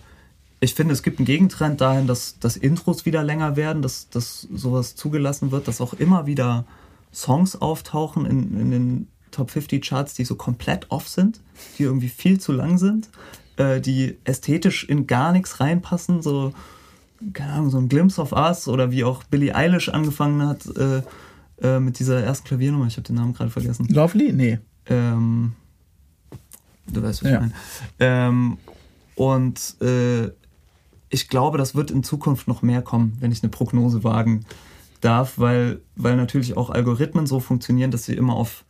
Speaker 3: ich finde, es gibt einen Gegentrend dahin, dass, dass Intros wieder länger werden, dass, dass sowas zugelassen wird, dass auch immer wieder Songs auftauchen in, in den Top 50 Charts, die so komplett off sind, die irgendwie viel zu lang sind, äh, die ästhetisch in gar nichts reinpassen, so keine Ahnung, so ein Glimpse of Us oder wie auch Billie Eilish angefangen hat äh, äh, mit dieser ersten Klaviernummer. Ich habe den Namen gerade vergessen.
Speaker 2: Lovely? Nee.
Speaker 3: Ähm, du weißt, was ja. ich meine. Ähm, und äh, ich glaube, das wird in Zukunft noch mehr kommen, wenn ich eine Prognose wagen darf, weil, weil natürlich auch Algorithmen so funktionieren, dass sie immer auf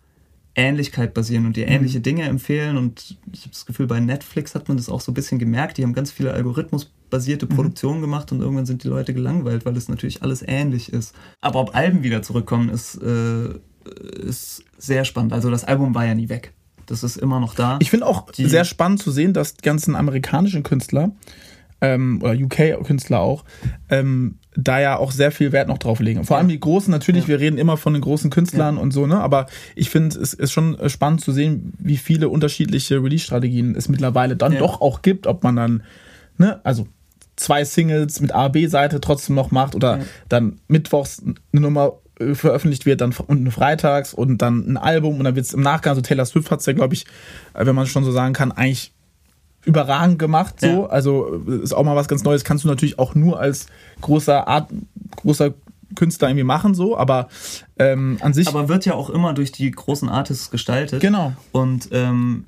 Speaker 3: Ähnlichkeit basieren und die ähnliche mhm. Dinge empfehlen. Und ich habe das Gefühl, bei Netflix hat man das auch so ein bisschen gemerkt. Die haben ganz viele algorithmusbasierte mhm. Produktionen gemacht und irgendwann sind die Leute gelangweilt, weil es natürlich alles ähnlich ist. Aber ob Alben wieder zurückkommen, ist, äh, ist sehr spannend. Also das Album war ja nie weg. Das ist immer noch da.
Speaker 2: Ich finde auch die, sehr spannend zu sehen, dass die ganzen amerikanischen Künstler ähm, oder UK-Künstler auch, ähm, da ja auch sehr viel Wert noch drauf legen. Vor allem die großen, natürlich, ja. wir reden immer von den großen Künstlern ja. und so, ne? Aber ich finde, es ist schon spannend zu sehen, wie viele unterschiedliche Release-Strategien es mittlerweile dann ja. doch auch gibt, ob man dann, ne, also zwei Singles mit A, B-Seite trotzdem noch macht oder dann mittwochs eine Nummer äh, veröffentlicht wird, dann unten freitags und dann ein Album und dann wird es im Nachgang, so Taylor Swift hat es ja, glaube ich, äh, wenn man schon so sagen kann, eigentlich überragend gemacht. So. Ja. Also äh, ist auch mal was ganz Neues. Kannst du natürlich auch nur als großer Art, großer Künstler irgendwie machen, so, aber ähm, an sich.
Speaker 3: Aber wird ja auch immer durch die großen Artists gestaltet.
Speaker 2: Genau.
Speaker 3: Und ähm,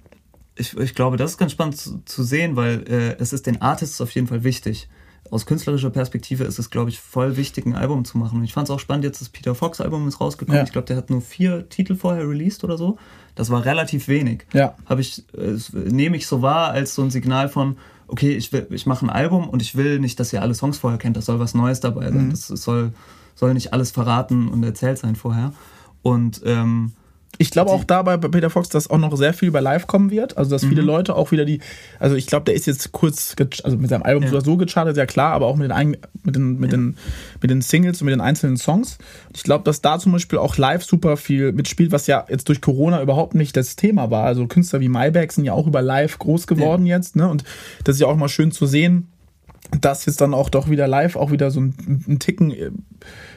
Speaker 3: ich, ich glaube, das ist ganz spannend zu, zu sehen, weil äh, es ist den Artists auf jeden Fall wichtig aus künstlerischer Perspektive ist es, glaube ich, voll wichtig, ein Album zu machen. Und ich fand es auch spannend, jetzt das Peter Fox Album ist rausgekommen. Ja. Ich glaube, der hat nur vier Titel vorher released oder so. Das war relativ wenig.
Speaker 2: Ja.
Speaker 3: Habe ich, äh, nehme ich so wahr als so ein Signal von, okay, ich, will, ich mache ein Album und ich will nicht, dass ihr alle Songs vorher kennt. Das soll was Neues dabei sein. Mhm. Das soll, soll nicht alles verraten und erzählt sein vorher. Und ähm,
Speaker 2: ich glaube auch dabei bei Peter Fox, dass auch noch sehr viel über Live kommen wird. Also, dass mhm. viele Leute auch wieder die, also ich glaube, der ist jetzt kurz, also mit seinem Album ja. so gechartet, ja klar, aber auch mit den, mit den, mit ja. den, mit den Singles und mit den einzelnen Songs. Ich glaube, dass da zum Beispiel auch live super viel mitspielt, was ja jetzt durch Corona überhaupt nicht das Thema war. Also Künstler wie Maybach sind ja auch über live groß geworden ja. jetzt, ne? Und das ist ja auch mal schön zu sehen, dass jetzt dann auch doch wieder live auch wieder so ein, ein Ticken äh,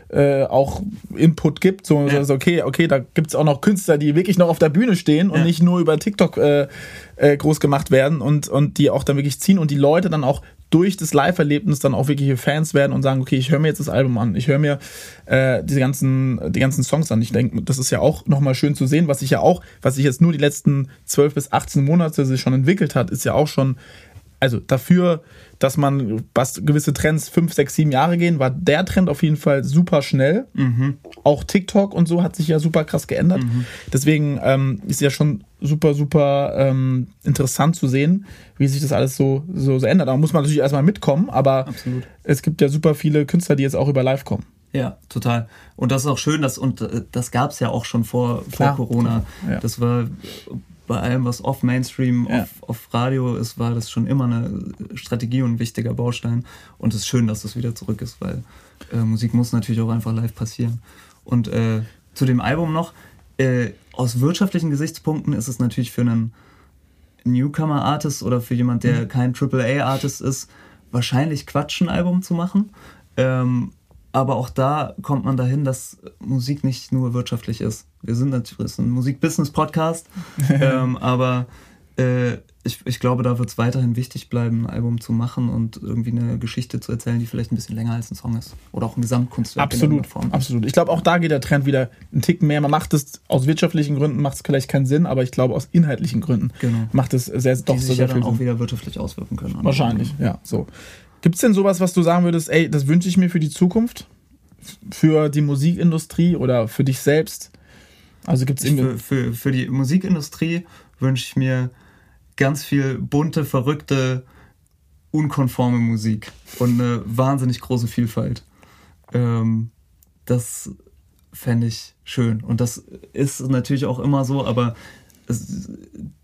Speaker 2: äh, auch Input gibt. So, ja. so okay, okay, da gibt es auch noch Künstler, die wirklich noch auf der Bühne stehen und ja. nicht nur über TikTok äh, äh, groß gemacht werden und, und die auch dann wirklich ziehen und die Leute dann auch durch das Live-Erlebnis dann auch wirkliche Fans werden und sagen, okay, ich höre mir jetzt das Album an, ich höre mir äh, diese ganzen, die ganzen Songs an. Ich denke, das ist ja auch nochmal schön zu sehen, was sich ja auch, was sich jetzt nur die letzten 12 bis 18 Monate sich schon entwickelt hat, ist ja auch schon, also dafür, dass man, was gewisse Trends fünf, sechs, sieben Jahre gehen, war der Trend auf jeden Fall super schnell. Mhm. Auch TikTok und so hat sich ja super krass geändert. Mhm. Deswegen ähm, ist ja schon super, super ähm, interessant zu sehen, wie sich das alles so, so, so ändert. Da muss man natürlich erstmal mitkommen, aber Absolut. es gibt ja super viele Künstler, die jetzt auch über Live kommen.
Speaker 3: Ja, total. Und das ist auch schön, dass, und äh, das gab es ja auch schon vor, vor Corona. Ja. Das war bei allem, was off Mainstream, ja. off, off Radio ist, war das schon immer eine Strategie und ein wichtiger Baustein. Und es ist schön, dass das wieder zurück ist, weil äh, Musik muss natürlich auch einfach live passieren. Und äh, zu dem Album noch, äh, aus wirtschaftlichen Gesichtspunkten ist es natürlich für einen Newcomer-Artist oder für jemand, der mhm. kein AAA-Artist ist, wahrscheinlich Quatsch, ein Album zu machen. Ähm, aber auch da kommt man dahin, dass Musik nicht nur wirtschaftlich ist. Wir sind natürlich ein Musik-Business-Podcast, ähm, aber äh, ich, ich glaube, da wird es weiterhin wichtig bleiben, ein Album zu machen und irgendwie eine Geschichte zu erzählen, die vielleicht ein bisschen länger als ein Song ist. Oder auch ein Gesamtkunstwerk.
Speaker 2: Absolut, Form absolut. Ich glaube, auch da geht der Trend wieder einen Ticken mehr. Man macht es aus wirtschaftlichen Gründen, macht es vielleicht keinen Sinn, aber ich glaube, aus inhaltlichen Gründen genau. macht es sehr,
Speaker 3: doch die sich sehr ja dann auch wieder wirtschaftlich auswirken können.
Speaker 2: Wahrscheinlich, ja, so. Gibt es denn sowas, was du sagen würdest, ey, das wünsche ich mir für die Zukunft? Für die Musikindustrie oder für dich selbst?
Speaker 3: Also gibt es für, für, für die Musikindustrie wünsche ich mir ganz viel bunte, verrückte, unkonforme Musik und eine wahnsinnig große Vielfalt. Ähm, das fände ich schön. Und das ist natürlich auch immer so, aber es,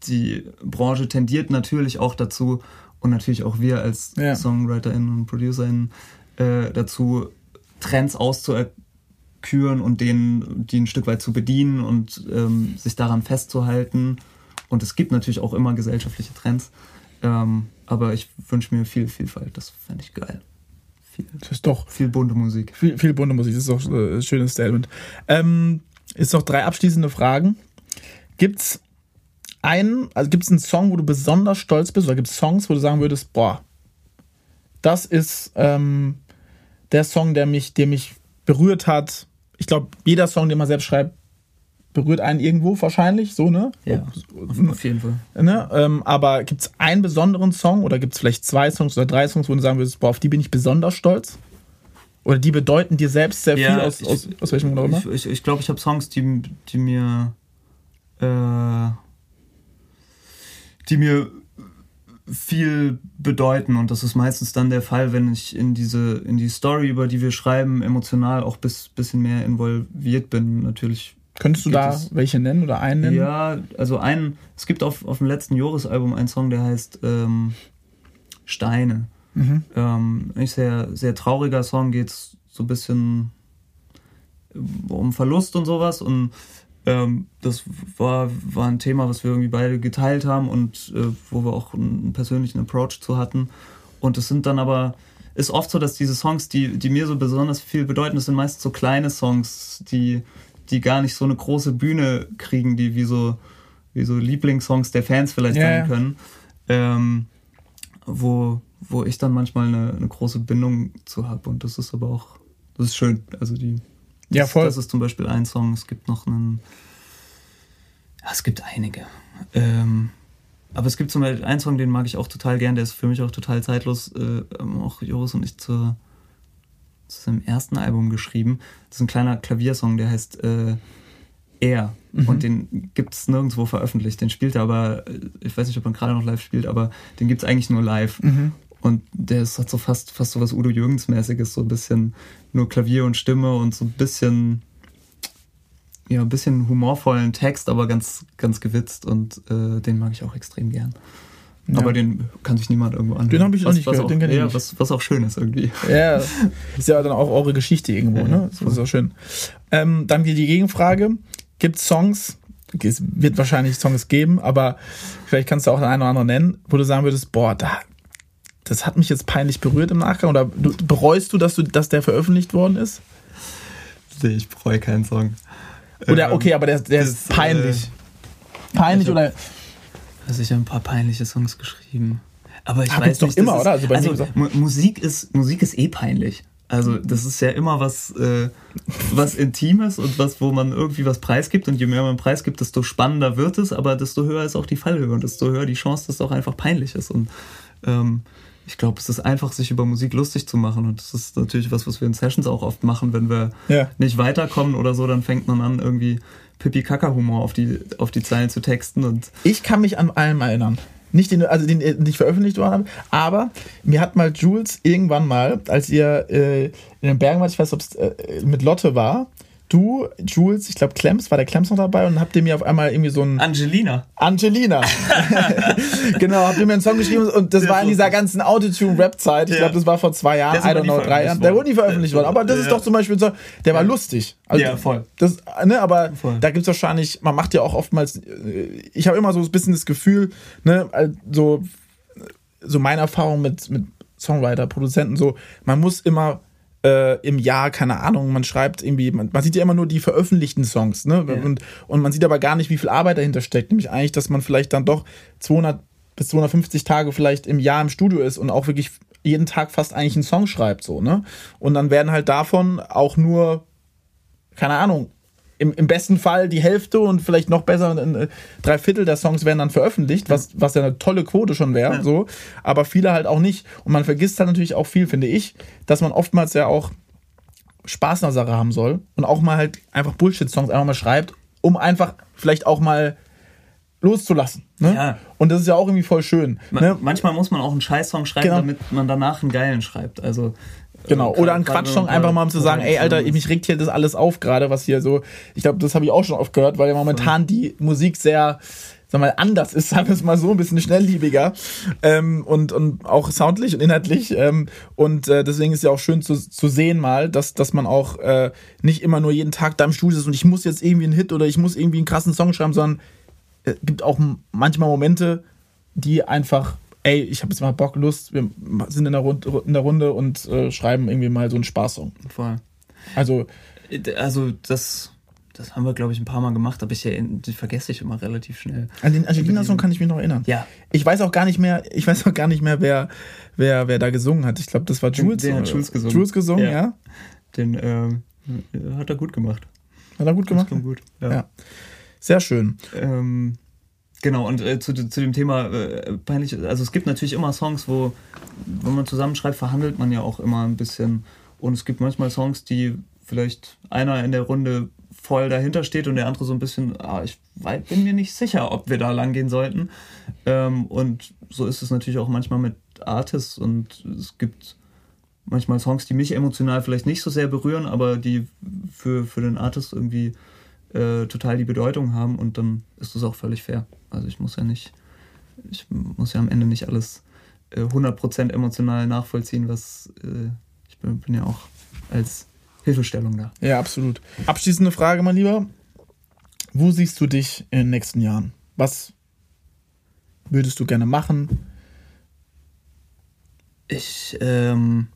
Speaker 3: die Branche tendiert natürlich auch dazu, und natürlich auch wir als ja. SongwriterInnen und ProducerInnen äh, dazu, Trends auszuküren und denen die ein Stück weit zu bedienen und ähm, sich daran festzuhalten. Und es gibt natürlich auch immer gesellschaftliche Trends. Ähm, aber ich wünsche mir viel Vielfalt. Das fände ich geil.
Speaker 2: Viel, das ist doch
Speaker 3: viel bunte Musik.
Speaker 2: Viel, viel bunte Musik, das ist doch äh, ein schönes Statement. Ähm, ist noch drei abschließende Fragen. Gibt's einen, also gibt es einen Song, wo du besonders stolz bist, oder gibt es Songs, wo du sagen würdest, boah, das ist ähm, der Song, der mich, der mich berührt hat. Ich glaube, jeder Song, den man selbst schreibt, berührt einen irgendwo wahrscheinlich, so, ne?
Speaker 3: Ja, auf jeden Fall.
Speaker 2: Ne? Ähm, aber gibt es einen besonderen Song oder gibt es vielleicht zwei Songs oder drei Songs, wo du sagen würdest, boah, auf die bin ich besonders stolz? Oder die bedeuten dir selbst sehr ja, viel aus,
Speaker 3: ich,
Speaker 2: aus, aus welchem Grund auch immer?
Speaker 3: Ich glaube, ich, ich, glaub, ich habe Songs, die, die mir äh, die mir viel bedeuten und das ist meistens dann der Fall, wenn ich in diese in die Story, über die wir schreiben, emotional auch bis bisschen mehr involviert bin. Natürlich.
Speaker 2: Könntest du da es, welche nennen oder einen nennen?
Speaker 3: Ja, also einen. Es gibt auf, auf dem letzten Joris-Album einen Song, der heißt ähm, Steine. Mhm. Ähm, ein sehr sehr trauriger Song, geht so ein bisschen um Verlust und sowas und ähm, das war, war ein Thema, was wir irgendwie beide geteilt haben und äh, wo wir auch einen persönlichen Approach zu hatten. Und es sind dann aber, ist oft so, dass diese Songs, die, die mir so besonders viel bedeuten, das sind meist so kleine Songs, die, die gar nicht so eine große Bühne kriegen, die wie so, wie so Lieblingssongs der Fans vielleicht ja, sein können. Ähm, wo, wo ich dann manchmal eine, eine große Bindung zu habe. Und das ist aber auch, das ist schön. Also die
Speaker 2: ja, voll.
Speaker 3: Das ist zum Beispiel ein Song. Es gibt noch einen. Ja, es gibt einige. Ähm, aber es gibt zum Beispiel einen Song, den mag ich auch total gern. Der ist für mich auch total zeitlos. Äh, auch Joris und ich zur, zu seinem ersten Album geschrieben. Das ist ein kleiner Klaviersong, der heißt äh, Er. Mhm. Und den gibt es nirgendwo veröffentlicht. Den spielt er aber, äh, ich weiß nicht, ob man gerade noch live spielt, aber den gibt es eigentlich nur live. Mhm. Und der ist, hat so fast, fast so was Udo Jürgens-mäßiges, so ein bisschen nur Klavier und Stimme und so ein bisschen, ja, ein bisschen humorvollen Text, aber ganz, ganz gewitzt und äh, den mag ich auch extrem gern. Ja. Aber den kann sich niemand irgendwo anhören.
Speaker 2: Den habe ich noch nicht gehört,
Speaker 3: auch,
Speaker 2: den
Speaker 3: kenne ja, ich Was, was auch schön ist irgendwie.
Speaker 2: Ja, ist ja dann auch eure Geschichte irgendwo, ja, ne? Das ist auch schön. Ähm, dann die Gegenfrage. Gibt es Songs, es wird wahrscheinlich Songs geben, aber vielleicht kannst du auch einen oder anderen nennen, wo du sagen würdest, boah, da, das hat mich jetzt peinlich berührt im Nachgang. Oder du, bereust du, dass, du, dass der veröffentlicht worden ist?
Speaker 3: Nee, ich bereue keinen Song.
Speaker 2: Oder ähm, okay, aber der, der das, ist peinlich. Äh, peinlich
Speaker 3: hab,
Speaker 2: oder.
Speaker 3: Also ich habe ein paar peinliche Songs geschrieben. Aber ich
Speaker 2: Hab
Speaker 3: weiß
Speaker 2: doch nicht, immer,
Speaker 3: ist,
Speaker 2: oder?
Speaker 3: Also, also Musik ist Musik ist eh peinlich. Also das ist ja immer was, äh, was Intimes und was, wo man irgendwie was preisgibt. Und je mehr man preisgibt, desto spannender wird es, aber desto höher ist auch die Fallhöhe und desto höher die Chance, dass es auch einfach peinlich ist. Und ähm, ich glaube, es ist einfach, sich über Musik lustig zu machen. Und das ist natürlich was, was wir in Sessions auch oft machen. Wenn wir ja. nicht weiterkommen oder so, dann fängt man an, irgendwie Pipi-Kaka-Humor auf die, auf die Zeilen zu texten. Und
Speaker 2: ich kann mich an allem erinnern. Nicht den, also den, den ich veröffentlicht worden aber mir hat mal Jules irgendwann mal, als ihr äh, in den Bergen wart, ich weiß, ob es äh, mit Lotte war, du, Jules, ich glaube Clems, war der Clems noch dabei und habt ihr mir auf einmal irgendwie so ein...
Speaker 3: Angelina.
Speaker 2: Angelina. genau, habt ihr mir einen Song geschrieben und das der war in dieser ganzen Autotune-Rap-Zeit. Ich ja. glaube, das war vor zwei Jahren, I don't know, drei Jahren. Der wurde nie veröffentlicht worden. Aber das ja. ist doch zum Beispiel so, der war lustig.
Speaker 3: Also, ja, voll.
Speaker 2: Das, ne, aber voll. da gibt's wahrscheinlich, man macht ja auch oftmals, äh, ich habe immer so ein bisschen das Gefühl, ne, so, so meine Erfahrung mit, mit Songwriter, Produzenten, so, man muss immer äh, im Jahr, keine Ahnung, man schreibt irgendwie, man, man, sieht ja immer nur die veröffentlichten Songs, ne? Ja. Und, und man sieht aber gar nicht, wie viel Arbeit dahinter steckt. Nämlich eigentlich, dass man vielleicht dann doch 200 bis 250 Tage vielleicht im Jahr im Studio ist und auch wirklich jeden Tag fast eigentlich einen Song schreibt, so, ne? Und dann werden halt davon auch nur, keine Ahnung, im, im besten Fall die Hälfte und vielleicht noch besser äh, drei Viertel der Songs werden dann veröffentlicht, was, was ja eine tolle Quote schon wäre, ja. so. Aber viele halt auch nicht. Und man vergisst halt natürlich auch viel, finde ich, dass man oftmals ja auch Spaß in der Sache haben soll und auch mal halt einfach Bullshit-Songs einfach mal schreibt, um einfach vielleicht auch mal loszulassen. Ne? Ja. Und das ist ja auch irgendwie voll schön.
Speaker 3: Ma
Speaker 2: ne?
Speaker 3: Manchmal muss man auch einen Scheiß-Song schreiben, genau. damit man danach einen geilen schreibt. Also
Speaker 2: Genau, oder ein Quatschsong einfach mal um zu sagen, ey Alter, mich regt hier das alles auf gerade, was hier so, ich glaube, das habe ich auch schon oft gehört, weil ja momentan die Musik sehr, sag mal, anders ist, sagen wir es mal so, ein bisschen schnellliebiger ähm, und, und auch soundlich und inhaltlich ähm, und äh, deswegen ist ja auch schön zu, zu sehen mal, dass, dass man auch äh, nicht immer nur jeden Tag da im Studio ist und ich muss jetzt irgendwie einen Hit oder ich muss irgendwie einen krassen Song schreiben, sondern es äh, gibt auch manchmal Momente, die einfach ey, ich habe jetzt mal Bock, Lust, wir sind in der, Rund, in der Runde und äh, schreiben irgendwie mal so einen Spaßsong.
Speaker 3: Voll.
Speaker 2: Also,
Speaker 3: also das, das haben wir, glaube ich, ein paar Mal gemacht, aber ich, die vergesse ich immer relativ schnell.
Speaker 2: An den Angelina-Song kann ich mich noch erinnern.
Speaker 3: Ja.
Speaker 2: Ich weiß auch gar nicht mehr, ich weiß auch gar nicht mehr, wer, wer, wer da gesungen hat. Ich glaube, das war Jules.
Speaker 3: Den, den hat Jules gesungen.
Speaker 2: Jules gesungen, ja. ja.
Speaker 3: Den ähm, hat er gut gemacht.
Speaker 2: Hat er gut gemacht?
Speaker 3: Das gut,
Speaker 2: ja. ja. Sehr schön.
Speaker 3: Ähm, Genau, und äh, zu, zu dem Thema äh, peinlich, also es gibt natürlich immer Songs, wo, wenn man zusammenschreibt, verhandelt man ja auch immer ein bisschen. Und es gibt manchmal Songs, die vielleicht einer in der Runde voll dahinter steht und der andere so ein bisschen, ah, ich bin mir nicht sicher, ob wir da lang gehen sollten. Ähm, und so ist es natürlich auch manchmal mit Artists und es gibt manchmal Songs, die mich emotional vielleicht nicht so sehr berühren, aber die für, für den Artist irgendwie äh, total die Bedeutung haben und dann ist das auch völlig fair. Also ich muss ja nicht, ich muss ja am Ende nicht alles äh, 100% emotional nachvollziehen, was äh, ich bin, bin ja auch als Hilfestellung da.
Speaker 2: Ja, absolut. Abschließende Frage, mein Lieber. Wo siehst du dich in den nächsten Jahren? Was würdest du gerne machen?
Speaker 3: Ich, ähm,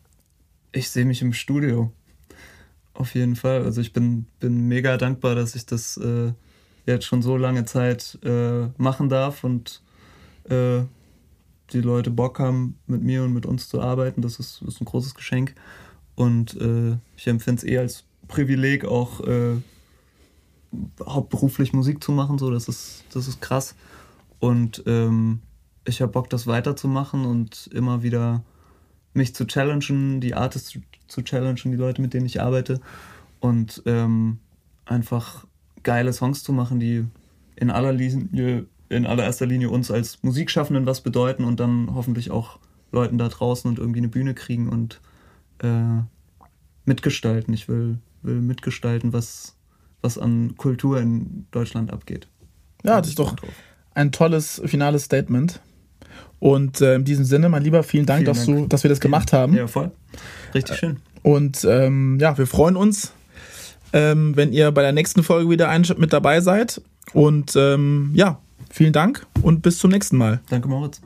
Speaker 3: ich sehe mich im Studio. Auf jeden Fall. Also ich bin, bin mega dankbar, dass ich das äh, jetzt schon so lange Zeit äh, machen darf und äh, die Leute Bock haben, mit mir und mit uns zu arbeiten. Das ist, ist ein großes Geschenk. Und äh, ich empfinde es eher als Privileg, auch äh, hauptberuflich Musik zu machen. So, das ist, das ist krass. Und ähm, ich habe Bock, das weiterzumachen und immer wieder mich zu challengen, die Artists zu, zu challengen, die Leute, mit denen ich arbeite. Und ähm, einfach geile Songs zu machen, die in aller Linie, in allererster Linie uns als Musikschaffenden was bedeuten und dann hoffentlich auch Leuten da draußen und irgendwie eine Bühne kriegen und äh, mitgestalten. Ich will, will mitgestalten, was, was an Kultur in Deutschland abgeht.
Speaker 2: Ja, das ist doch ein tolles finales Statement. Und äh, in diesem Sinne, mein Lieber, vielen Dank, vielen dass, Dank. Du, dass wir das gemacht haben.
Speaker 3: Ja, voll. Richtig schön.
Speaker 2: Und ähm, ja, wir freuen uns, ähm, wenn ihr bei der nächsten Folge wieder mit dabei seid. Und ähm, ja, vielen Dank und bis zum nächsten Mal.
Speaker 3: Danke, Moritz.